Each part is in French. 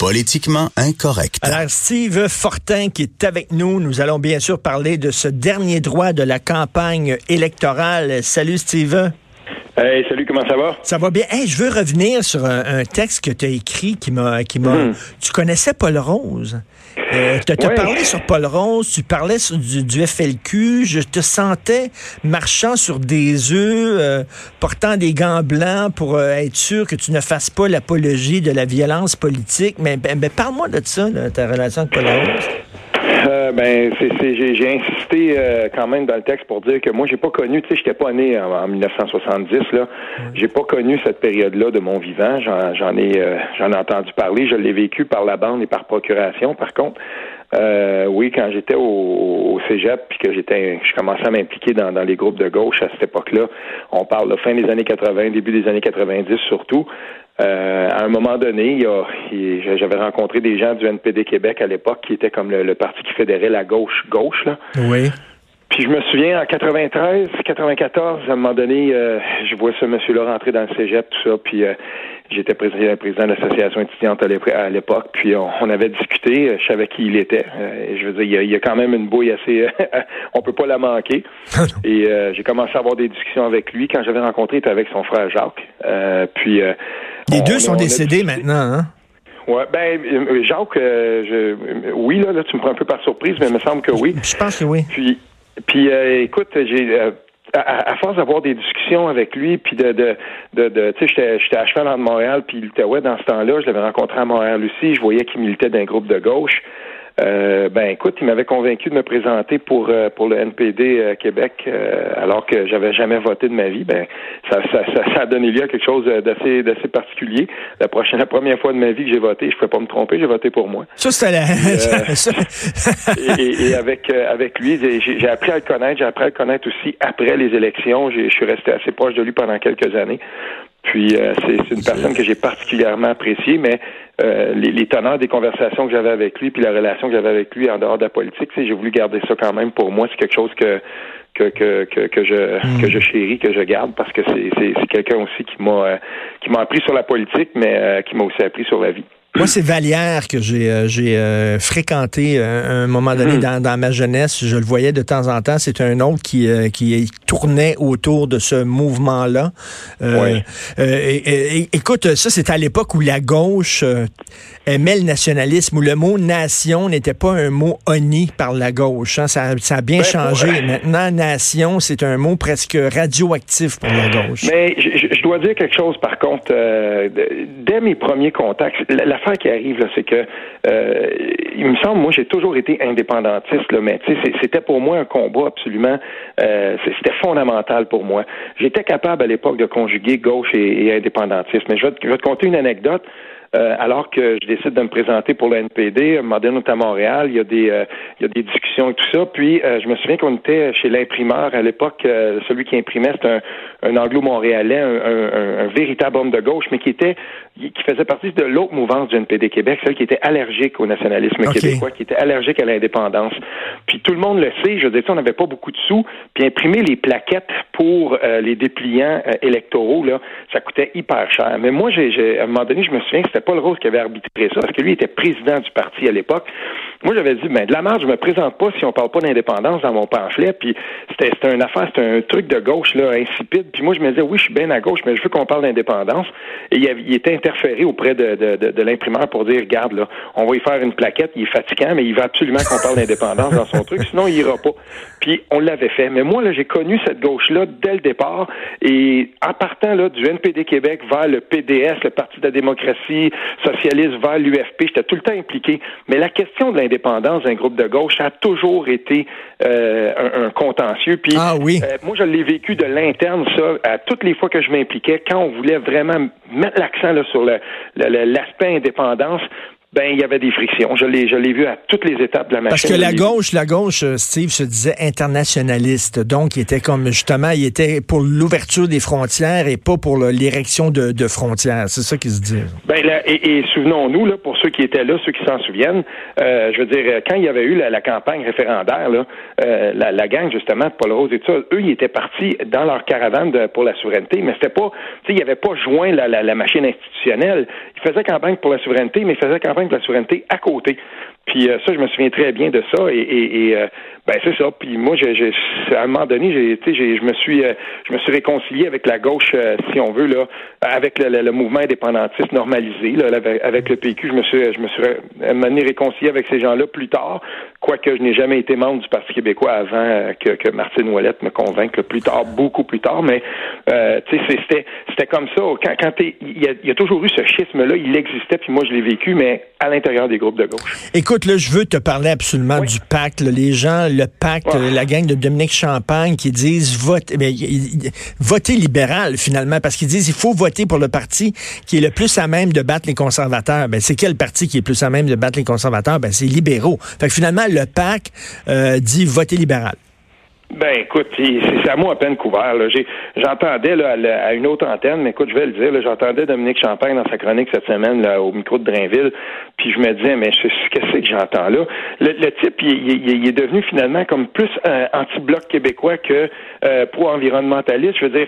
Politiquement incorrect. Alors, Steve Fortin qui est avec nous, nous allons bien sûr parler de ce dernier droit de la campagne électorale. Salut Steve. Hey, salut, comment ça va? Ça va bien. Hey, je veux revenir sur un, texte que tu as écrit qui m'a. qui m'a. Hmm. Tu connaissais Paul Rose? Euh, tu as parlé sur Paul Rose, tu parlais sur du, FLQ. Je te sentais marchant sur des œufs, euh, portant des gants blancs pour euh, être sûr que tu ne fasses pas l'apologie de la violence politique. Mais, ben, ben parle-moi de ça, ta relation avec Paul Rose. Euh, ben, c'est, j'ai, insisté euh, quand même dans le texte pour dire que moi, j'ai pas connu, tu sais, j'étais pas né en, 1970 là. J'ai pas connu cette période-là de mon vivant. J'en, ai, euh, j'en ai entendu parler. Je l'ai vécu par la bande et par procuration. Par contre, oui, quand j'étais au, au cégep puis que j'étais, je commençais à m'impliquer dans, dans les groupes de gauche à cette époque-là. On parle de fin des années 80, début des années 90 surtout. Euh, à un moment donné, j'avais rencontré des gens du NPD Québec à l'époque qui étaient comme le, parti qui fédérait la gauche gauche là. Oui. Puis je me souviens en 93, 94, à un moment donné, euh, je vois ce monsieur-là rentrer dans le cégep, tout ça, puis euh, j'étais président, président de l'association étudiante à l'époque, puis on, avait discuté, je savais qui il était. je veux dire, il y, a, quand même une bouille assez, on peut pas la manquer. Et j'ai commencé à avoir des discussions avec lui. Quand j'avais rencontré, il était avec son frère Jacques. puis les deux sont décédés maintenant, hein? Ouais, ben euh, Jacques, euh, je, oui là, là, tu me prends un peu par surprise, mais il me semble que oui. Je pense que oui. Puis, puis euh, écoute, j'ai à, force d'avoir des discussions avec lui, puis de, de, de, de tu sais, j'étais à cheval entre Montréal puis l'Outaouais dans ce temps-là. Je l'avais rencontré à Montréal aussi. Je voyais qu'il militait d'un groupe de gauche. Euh, ben écoute, il m'avait convaincu de me présenter pour euh, pour le NPD euh, Québec alors que j'avais jamais voté de ma vie. Ben ça, ça, ça, a donné lieu à quelque chose d'assez d'assez particulier. La prochaine la première fois de ma vie que j'ai voté, je ne pouvais pas me tromper, j'ai voté pour moi. Ça c'était la... et, et, avec avec lui, j'ai appris à le connaître, j'ai appris à le connaître aussi après les élections. Je suis resté assez proche de lui pendant quelques années. Puis euh, c'est une personne que j'ai particulièrement appréciée, mais euh, les, les, teneurs des conversations que j'avais avec lui, puis la relation que j'avais avec lui en dehors de la politique, j'ai voulu garder ça quand même pour moi. C'est quelque chose que que, que, que, que je hmm. que je chéris, que je garde, parce que c'est quelqu'un aussi qui m'a euh, qui m'a appris sur la politique, mais qui m'a aussi appris sur la vie. Moi, c'est Vallière que j'ai euh, j'ai euh, fréquenté euh, un moment donné hmm. dans, dans, ma jeunesse. Je le voyais de temps en temps. C'est un autre qui, qui tournait autour de ce mouvement-là. écoute, ça, c'est à l'époque où la gauche aimait le nationalisme, où le mot nation n'était pas un mot honni par la gauche. Hein. Ça, ça, a bien ben, changé. Maintenant, nation, c'est un mot presque radioactif pour la gauche. Mais je, dois dire quelque chose, par contre. dès mes premiers contacts, la l'affaire qui arrive, là, c'est que euh, il me semble, moi, j'ai toujours été indépendantiste, là, mais c'était pour moi un combat absolument, euh, c'était fondamental pour moi. J'étais capable à l'époque de conjuguer gauche et, indépendantisme. Mais je vais, je vais te conter une anecdote. Euh, alors que je décide de me présenter pour le NPD, à un à Montréal, il y a des euh, il y a des discussions et tout ça. Puis euh, je me souviens qu'on était chez l'imprimeur à l'époque, celui qui imprimait, c'était un, un anglo-montréalais, un, un, véritable homme de gauche, mais qui était qui faisait partie de l'autre mouvance du NPD Québec, celle qui était allergique au nationalisme québécois, qui était allergique à l'indépendance. Puis tout le monde le sait, je dire, on n'avait pas beaucoup de sous, puis imprimer les plaquettes pour les dépliants électoraux, là, ça coûtait hyper cher. Mais moi, j'ai, à un moment donné, je me souviens que c'était Paul Rose qui avait arbitré ça, parce que lui était président du parti à l'époque. Moi, j'avais dit, ben, de la marge, je me présente pas si on parle pas d'indépendance dans mon pamphlet, puis c'était, c'était une affaire, c'était un truc de gauche, là, insipide. Puis moi, je me disais, oui, je suis bien à gauche, mais je veux qu'on parle d'indépendance. Et il, avait, il était interféré auprès de, de, de, l'imprimeur pour dire, regarde, là, on va y faire une plaquette, il est fatigant, mais il va absolument qu'on parle d'indépendance dans son truc, sinon il ira pas. Puis on l'avait fait. Mais moi, là, j'ai connu cette gauche-là dès le départ. Et en partant là, du NPD Québec vers le PDS, le Parti de la démocratie, socialiste vers l'UFP. J'étais tout le temps impliqué. Mais la question de d'un groupe de gauche a toujours été euh, un, contentieux. Puis, ah oui. Euh, moi, je l'ai vécu de l'interne, ça, à toutes les fois que je m'impliquais, quand on voulait vraiment mettre l'accent sur l'aspect indépendance ben il y avait des frictions. Je l'ai, je l'ai vu à toutes les étapes de la machine. Parce que la gauche, la gauche, euh, Steve se disait internationaliste, donc il était comme justement, il était pour l'ouverture des frontières et pas pour l'érection de, de, frontières. C'est ça qu'il se dit. Ben là, et, et souvenons-nous là, pour ceux qui étaient là, ceux qui s'en souviennent, euh, je veux dire, quand il y avait eu la, campagne référendaire, là, euh, la, la, gang justement de Paul Rose et tout ça, eux, ils étaient partis dans leur caravane de, pour la souveraineté, mais c'était pas, tu sais, ils n'avaient pas joint la, la, la machine institutionnelle. Ils faisaient campagne pour la souveraineté, mais ils faisaient campagne de la souveraineté à côté. Puis euh, ça, je me souviens très bien de ça. Et, euh, ben c'est ça. Puis moi, j'ai, à un moment donné, j'ai, je me suis, euh, je me suis réconcilié avec la gauche, si on veut là, avec le, mouvement indépendantiste normalisé, là, avec, le PQ. Je me suis, je me suis réconcilié avec ces gens-là plus tard. Quoique je n'ai jamais été membre du Parti québécois avant que, que Martine Ouellette me convainque plus tard, beaucoup plus tard. Mais c'était, c'était comme ça. Quand, quand il y, y a toujours eu ce schisme-là. Il existait. Puis moi, je l'ai vécu, mais à l'intérieur des groupes de gauche. Écoute, là, je veux te parler absolument du pacte. Les gens, le pacte, la gang de Dominique Champagne qui disent vote, mais, voter libéral finalement, parce qu'ils disent il faut voter pour le parti qui est le plus à même de battre les conservateurs. Ben, c'est quel parti qui est plus à même de battre les conservateurs? Ben, c'est libéraux. Fait que finalement, le pacte euh, dit voter libéral. Ben écoute, c'est à moi à peine couvert. J'entendais à, une autre antenne, mais écoute, je vais le dire, j'entendais Dominique Champagne dans sa chronique cette semaine là, au micro de Drainville, puis je me disais, mais qu'est-ce que j'entends là? Le, type, il, est devenu finalement comme plus anti-bloc québécois que euh, pro-environnementaliste. Je veux dire,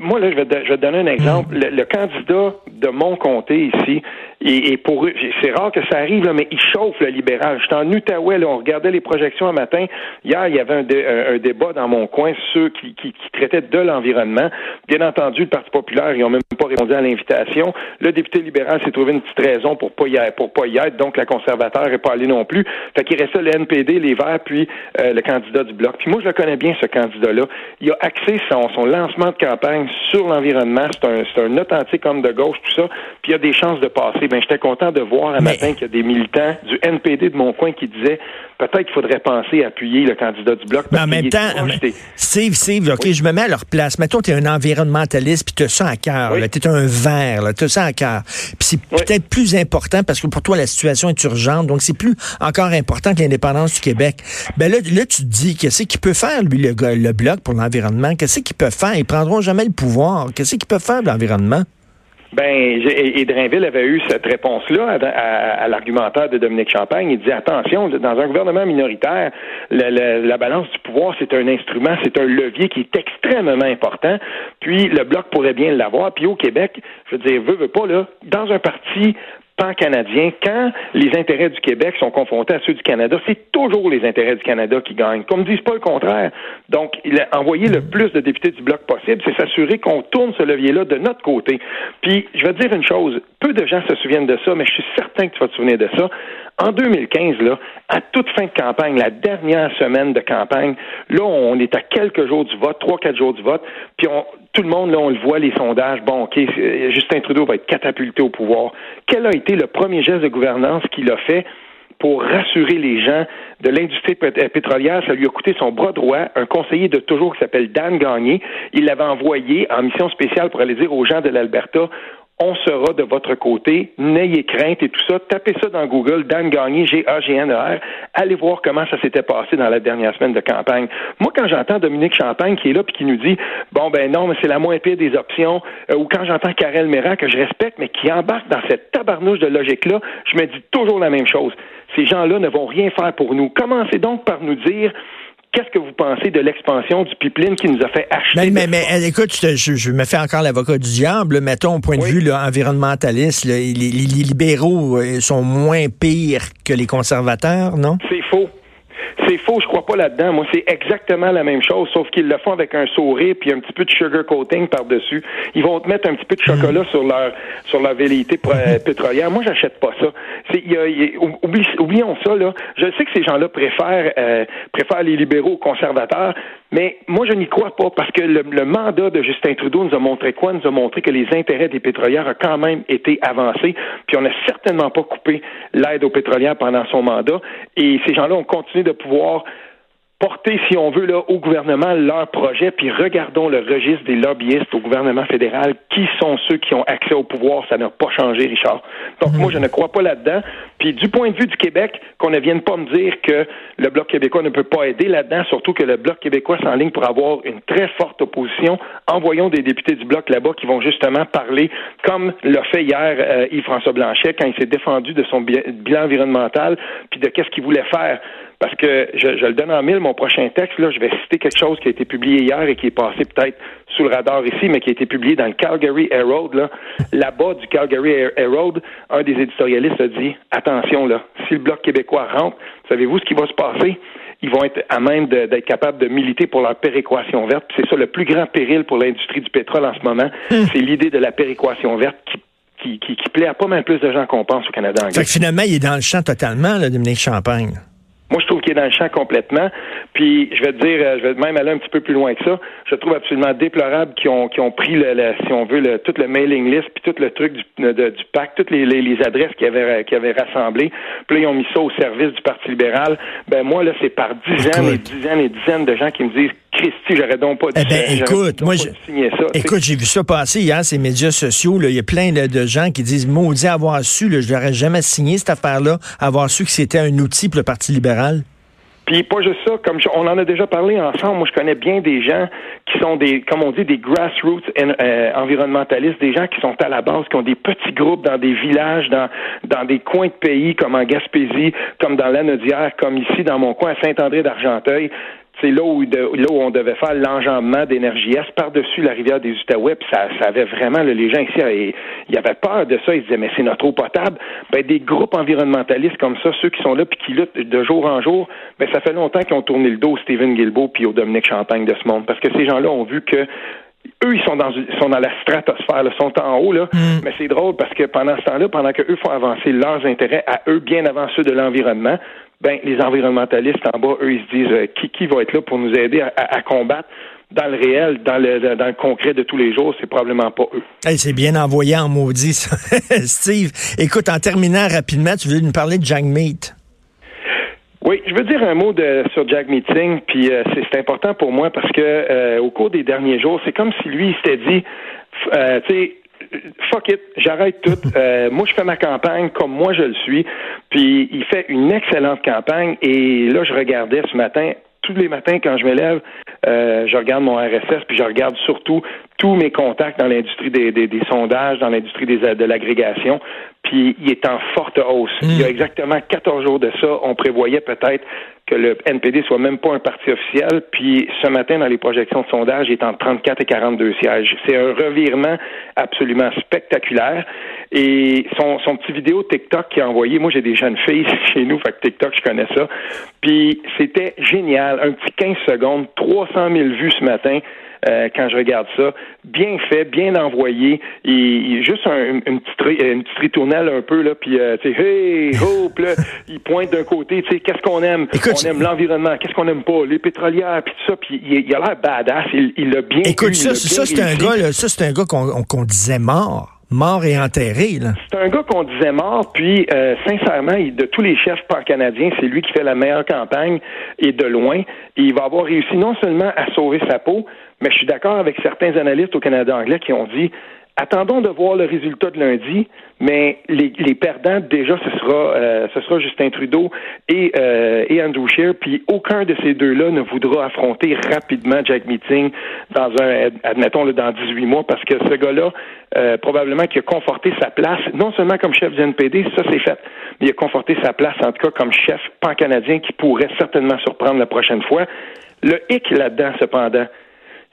moi là, je vais, je vais te donner un exemple. Le, le candidat de mon comté ici, et, pour c'est rare que ça arrive, là, mais ils chauffent le libéral. J'étais en Outaouais, là, on regardait les projections un matin. Hier, il y avait un, débat dans mon coin, ceux qui, qui, traitaient de l'environnement. Bien entendu, le Parti populaire, ils n'ont même pas répondu à l'invitation. Le député libéral s'est trouvé une petite raison pour pas y être, pour pas y être, donc la conservateur n'est pas allé non plus. Fait qu'il restait le NPD, les Verts, puis euh, le candidat du Bloc. Puis moi, je le connais bien, ce candidat-là. Il a axé son, son lancement de campagne sur l'environnement. C'est un, un authentique homme de gauche, tout ça. Puis il a des chances de passer ben, j'étais content de voir un matin qu'il y a des militants du NPD de mon coin qui disaient peut-être qu'il faudrait penser à appuyer le candidat du Bloc. Mais en même temps, Steve, Steve, OK, je me mets à leur place. Mettons, tu es un environnementaliste, puis tu as ça à cœur. Tu es un vert, tu as ça à cœur. Puis c'est peut-être plus important parce que pour toi, la situation est urgente. Donc, c'est plus encore important que l'indépendance du Québec. Ben là, là tu te dis, qu'est-ce qu'il peut faire, lui, le, le Bloc, pour l'environnement? Qu'est-ce qu'il peut faire? Ils prendront jamais le pouvoir. Qu'est-ce qu'il peut faire, l'environnement? Ben, et Drainville avait eu cette réponse-là à, l'argumentaire de Dominique Champagne. Il dit attention, dans un gouvernement minoritaire, la, balance du pouvoir, c'est un instrument, c'est un levier qui est extrêmement important. Puis le bloc pourrait bien l'avoir. Puis au Québec, je veux dire, veut, veut pas là, dans un parti pan-canadien, quand les intérêts du Québec sont confrontés à ceux du Canada, c'est toujours les intérêts du Canada qui gagnent. Comme disent pas le contraire. Donc, il a envoyé le plus de députés du bloc possible, c'est s'assurer qu'on tourne ce levier-là de notre côté. Puis, je vais te dire une chose, peu de gens se souviennent de ça, mais je suis certain que tu vas te souvenir de ça. En 2015, là, à toute fin de campagne, la dernière semaine de campagne, là, on est à quelques jours du vote, trois, quatre jours du vote, puis on, tout le monde, là, on le voit, les sondages, bon, OK, Justin Trudeau va être catapulté au pouvoir. Quel a été le premier geste de gouvernance qu'il a fait pour rassurer les gens de l'industrie pétrolière? Ça lui a coûté son bras droit, un conseiller de toujours qui s'appelle Dan Gagné. Il l'avait envoyé en mission spéciale pour aller dire aux gens de l'Alberta, on sera de votre côté, n'ayez crainte et tout ça. Tapez ça dans Google, Dan Gagné, G-A-G-N-E-R. Allez voir comment ça s'était passé dans la dernière semaine de campagne. Moi, quand j'entends Dominique Champagne qui est là puis qui nous dit, bon, ben non, mais c'est la moins pire des options, euh, ou quand j'entends Karel Méran, que je respecte, mais qui embarque dans cette tabarnouche de logique-là, je me dis toujours la même chose. Ces gens-là ne vont rien faire pour nous. Commencez donc par nous dire Qu'est-ce que vous pensez de l'expansion du pipeline qui nous a fait acheter? Mais, mais, écoute, je, me fais encore l'avocat du diable. Mettons, au point de vue environnementaliste, les, libéraux euh, sont moins pires que les conservateurs, non? C'est faux. C'est faux, je crois pas là-dedans. Moi, c'est exactement la même chose, sauf qu'ils le font avec un sourire puis un petit peu de sugar coating par-dessus. Ils vont te mettre un petit peu de chocolat mm. sur leur sur leur velléité euh, pétrolière. Moi, j'achète pas ça. C'est, oublions ça là. Je sais que ces gens-là préfèrent euh, préfèrent les libéraux aux conservateurs, mais moi, je n'y crois pas parce que le, mandat de Justin Trudeau nous a montré quoi? Nous a montré que les intérêts des pétrolières ont quand même été avancés, puis on n'a certainement pas coupé l'aide aux pétrolières pendant son mandat. Et ces gens-là ont continué de pouvoir porter, si on veut, là, au gouvernement leur projet, puis regardons le registre des lobbyistes au gouvernement fédéral. Qui sont ceux qui ont accès au pouvoir? Ça n'a pas changé, Richard. Donc, moi, je ne crois pas là-dedans. Puis, du point de vue du Québec, qu'on ne vienne pas me dire que le Bloc québécois ne peut pas aider là-dedans, surtout que le Bloc québécois s'enligne pour avoir une très forte opposition. Envoyons des députés du Bloc là-bas qui vont justement parler, comme l'a fait hier euh, Yves-François Blanchet quand il s'est défendu de son bilan environnemental, puis de qu'est-ce qu'il voulait faire parce que je, le donne en mille, mon prochain texte, là, je vais citer quelque chose qui a été publié hier et qui est passé peut-être sous le radar ici, mais qui a été publié dans le Calgary Herald. Là. Là-bas du Calgary Herald, un des éditorialistes a dit attention là, si le bloc québécois rentre, savez-vous ce qui va se passer? Ils vont être à même d'être capables de militer pour leur péréquation verte. C'est ça le plus grand péril pour l'industrie du pétrole en ce moment. Hum. C'est l'idée de la péréquation verte qui qui, qui, plaît à pas mal plus de gens qu'on pense au Canada anglais. Fait que finalement, il est dans le champ totalement, là, Dominique Champagne. Trouve qu'il est dans le champ complètement. Puis, je vais te dire, euh, je vais même aller un petit peu plus loin que ça. Je trouve absolument déplorable qu'ils ont, ont pris, le, si on veut, le, tout le mailing list, puis tout le truc du, du PAC, toutes les, les, adresses qu'ils avaient, qu avaient rassemblées. Puis là, ils ont mis ça au service du Parti libéral. Ben moi, là, c'est par dizaines et dizaines et dizaines de gens qui me disent Christy, j'aurais donc pas dit eh ben, écoute, moi, ça. Écoute, j'ai vu ça passer hier, ces médias sociaux. Il y a plein de, gens qui disent Maudit avoir su, là, je n'aurais jamais signé cette affaire-là, avoir su que c'était un outil pour le Parti libéral. Puis pas juste ça, comme on en a déjà parlé ensemble, moi je connais bien des gens qui sont des, comme on dit, des grassroots euh, environnementalistes, des gens qui sont à la base, qui ont des petits groupes dans des villages, dans, dans des coins de pays comme en Gaspésie, comme dans l'Anodière, comme ici dans mon coin à Saint-André d'Argenteuil c'est là où, là où on devait faire l'enjambement d'énergie S par-dessus la rivière des Outaouais, puis ça, ça avait vraiment, les gens ici, ils, ils, avaient peur de ça, ils disaient, mais c'est notre eau potable. Ben, des groupes environnementalistes comme ça, ceux qui sont là puis qui luttent de jour en jour, ben, ça fait longtemps qu'ils ont tourné le dos au Stephen Guilbeault puis au Dominique Champagne de ce monde, parce que ces gens-là ont vu que eux, ils sont dans, sont dans la stratosphère, ils sont en haut, là. Mm. Mais c'est drôle parce que pendant ce temps-là, pendant qu'eux font avancer leurs intérêts à eux bien avant ceux de l'environnement, ben, les environnementalistes en bas, eux, ils se disent euh, qui, qui va être là pour nous aider à, combattre dans le réel, dans le, dans le concret de tous les jours, c'est probablement pas eux. c'est bien envoyé en maudit, ça. Steve. Écoute, en terminant rapidement, tu veux nous parler de Jack Meat? Oui, je veux dire un mot de, sur Jack Meeting, puis euh, c'est important pour moi parce que euh, au cours des derniers jours, c'est comme si lui il s'était dit, tu sais, fuck it, j'arrête tout. Euh, moi, je fais ma campagne comme moi je le suis. Puis il fait une excellente campagne. Et là, je regardais ce matin, tous les matins quand je me lève, euh, je regarde mon RSS, puis je regarde surtout tous mes contacts dans l'industrie des, des, sondages, dans l'industrie de l'agrégation, puis il est en forte hausse. Il y a hmm. exactement 14 jours de ça, on prévoyait peut-être que le NPD soit même pas un parti officiel, puis ce matin, dans les projections de sondage, il est entre 34 et 42 sièges. C'est un revirement absolument spectaculaire. Et son, son petit vidéo TikTok qu'il a envoyé, moi j'ai des jeunes filles chez nous, fait que TikTok, je connais ça. Puis c'était génial, un petit 15 secondes, 300 000 vues ce matin. Euh, quand je regarde ça. Bien fait, bien envoyé. Et, juste un, une, petite, une petite ritournelle un peu, là, puis euh, tu sais, hey, hop, là, il pointe d'un côté, tu sais, qu'est-ce qu'on aime? on aime l'environnement, qu'est-ce qu'on aime pas? Les pétrolières, puis tout ça, puis il, a l'air badass, il l'a bien Écoute, ça, ça c'est un gars, ça, c'est un gars qu'on disait mort mort et enterré. C'est un gars qu'on disait mort, puis euh, sincèrement, de tous les chefs pan-canadiens, c'est lui qui fait la meilleure campagne et de loin. Et il va avoir réussi non seulement à sauver sa peau, mais je suis d'accord avec certains analystes au Canada anglais qui ont dit Attendons de voir le résultat de lundi, mais les, les perdants, déjà, ce sera, euh, ce sera Justin Trudeau et, euh, et Andrew Scheer, puis aucun de ces deux-là ne voudra affronter rapidement Jack Meeting dans un, admettons, le dans 18 mois, parce que ce gars-là, euh, probablement qui a conforté sa place, non seulement comme chef du NPD, ça c'est fait, mais il a conforté sa place, en tout cas, comme chef pan-canadien qui pourrait certainement surprendre la prochaine fois. Le hic là-dedans, cependant,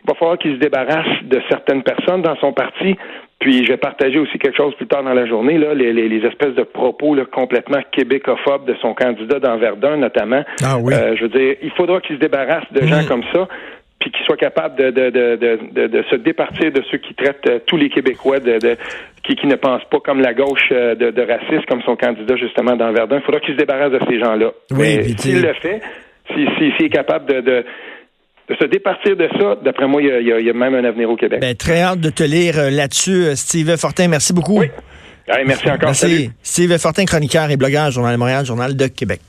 il va falloir qu'il se débarrasse de certaines personnes dans son parti. Puis je vais partager aussi quelque chose plus tard dans la journée, là, les, les, espèces de propos là, complètement québécophobes de son candidat dans Verdun, notamment. Ah oui. Euh, je veux dire, il faudra qu'il se débarrasse de gens mm. comme ça, puis qu'il soit capable de, de, de, de, de se départir de ceux qui traitent euh, tous les Québécois de, de qui, qui ne pensent pas comme la gauche euh, de, de raciste, comme son candidat justement dans Verdun. Il faudra qu'il se débarrasse de ces gens-là. Oui, s'il le fait, s'il si, est capable de, de se départir de ça, d'après moi, il y, a, même un avenir au Québec. Ben, très hâte de te lire euh, là-dessus, euh, Steve Fortin. Merci beaucoup. Oui. merci encore. Merci. Steve Fortin, chroniqueur et blogueur, Journal de Montréal, Journal de Québec.